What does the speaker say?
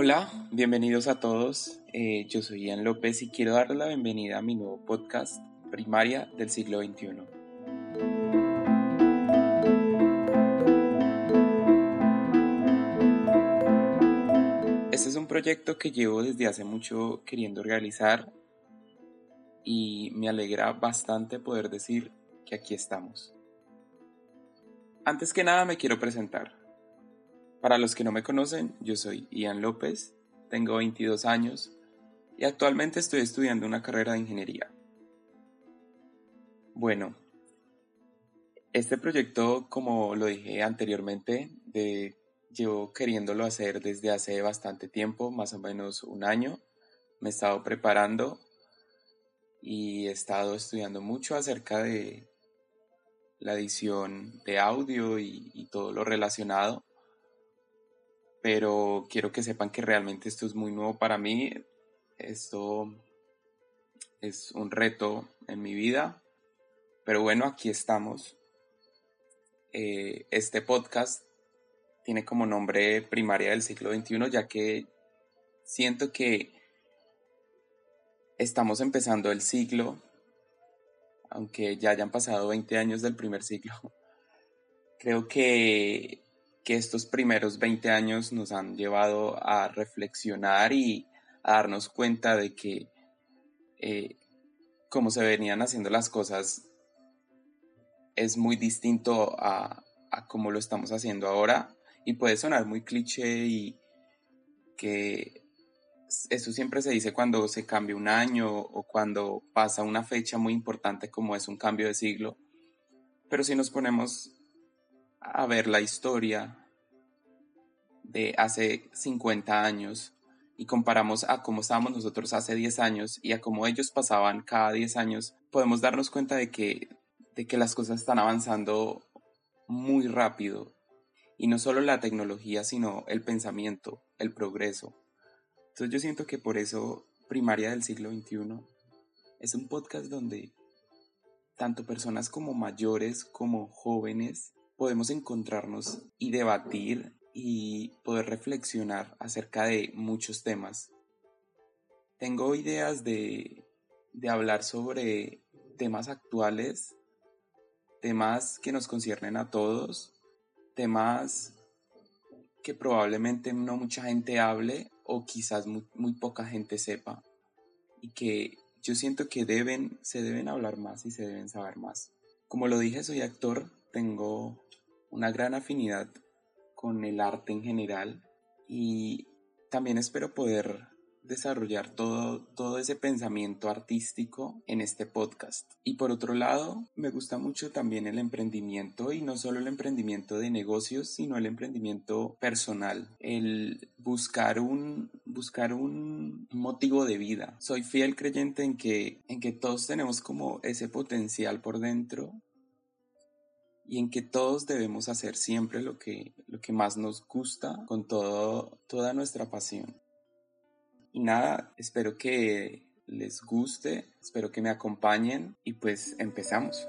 Hola, bienvenidos a todos. Eh, yo soy Ian López y quiero darles la bienvenida a mi nuevo podcast, Primaria del siglo XXI. Este es un proyecto que llevo desde hace mucho queriendo realizar y me alegra bastante poder decir que aquí estamos. Antes que nada me quiero presentar. Para los que no me conocen, yo soy Ian López, tengo 22 años y actualmente estoy estudiando una carrera de ingeniería. Bueno, este proyecto, como lo dije anteriormente, de, llevo queriéndolo hacer desde hace bastante tiempo, más o menos un año. Me he estado preparando y he estado estudiando mucho acerca de la edición de audio y todo lo relacionado pero quiero que sepan que realmente esto es muy nuevo para mí. Esto es un reto en mi vida, pero bueno, aquí estamos. Eh, este podcast tiene como nombre Primaria del siglo XXI, ya que siento que estamos empezando el siglo, aunque ya hayan pasado 20 años del primer siglo. Creo que que estos primeros 20 años nos han llevado a reflexionar y a darnos cuenta de que eh, como se venían haciendo las cosas es muy distinto a, a cómo lo estamos haciendo ahora y puede sonar muy cliché y que eso siempre se dice cuando se cambia un año o cuando pasa una fecha muy importante como es un cambio de siglo. Pero si nos ponemos a ver la historia de hace 50 años y comparamos a cómo estábamos nosotros hace 10 años y a cómo ellos pasaban cada 10 años, podemos darnos cuenta de que, de que las cosas están avanzando muy rápido. Y no solo la tecnología, sino el pensamiento, el progreso. Entonces yo siento que por eso Primaria del siglo XXI es un podcast donde tanto personas como mayores como jóvenes podemos encontrarnos y debatir y poder reflexionar acerca de muchos temas. Tengo ideas de, de hablar sobre temas actuales, temas que nos conciernen a todos, temas que probablemente no mucha gente hable o quizás muy, muy, poca gente sepa y que yo siento que deben, se deben hablar más y se deben saber más. Como lo dije, soy actor, tengo una gran afinidad con el arte en general y también espero poder desarrollar todo, todo ese pensamiento artístico en este podcast. Y por otro lado, me gusta mucho también el emprendimiento y no solo el emprendimiento de negocios, sino el emprendimiento personal, el buscar un, buscar un motivo de vida. Soy fiel creyente en que, en que todos tenemos como ese potencial por dentro y en que todos debemos hacer siempre lo que, lo que más nos gusta con todo, toda nuestra pasión. Y nada, espero que les guste, espero que me acompañen y pues empezamos.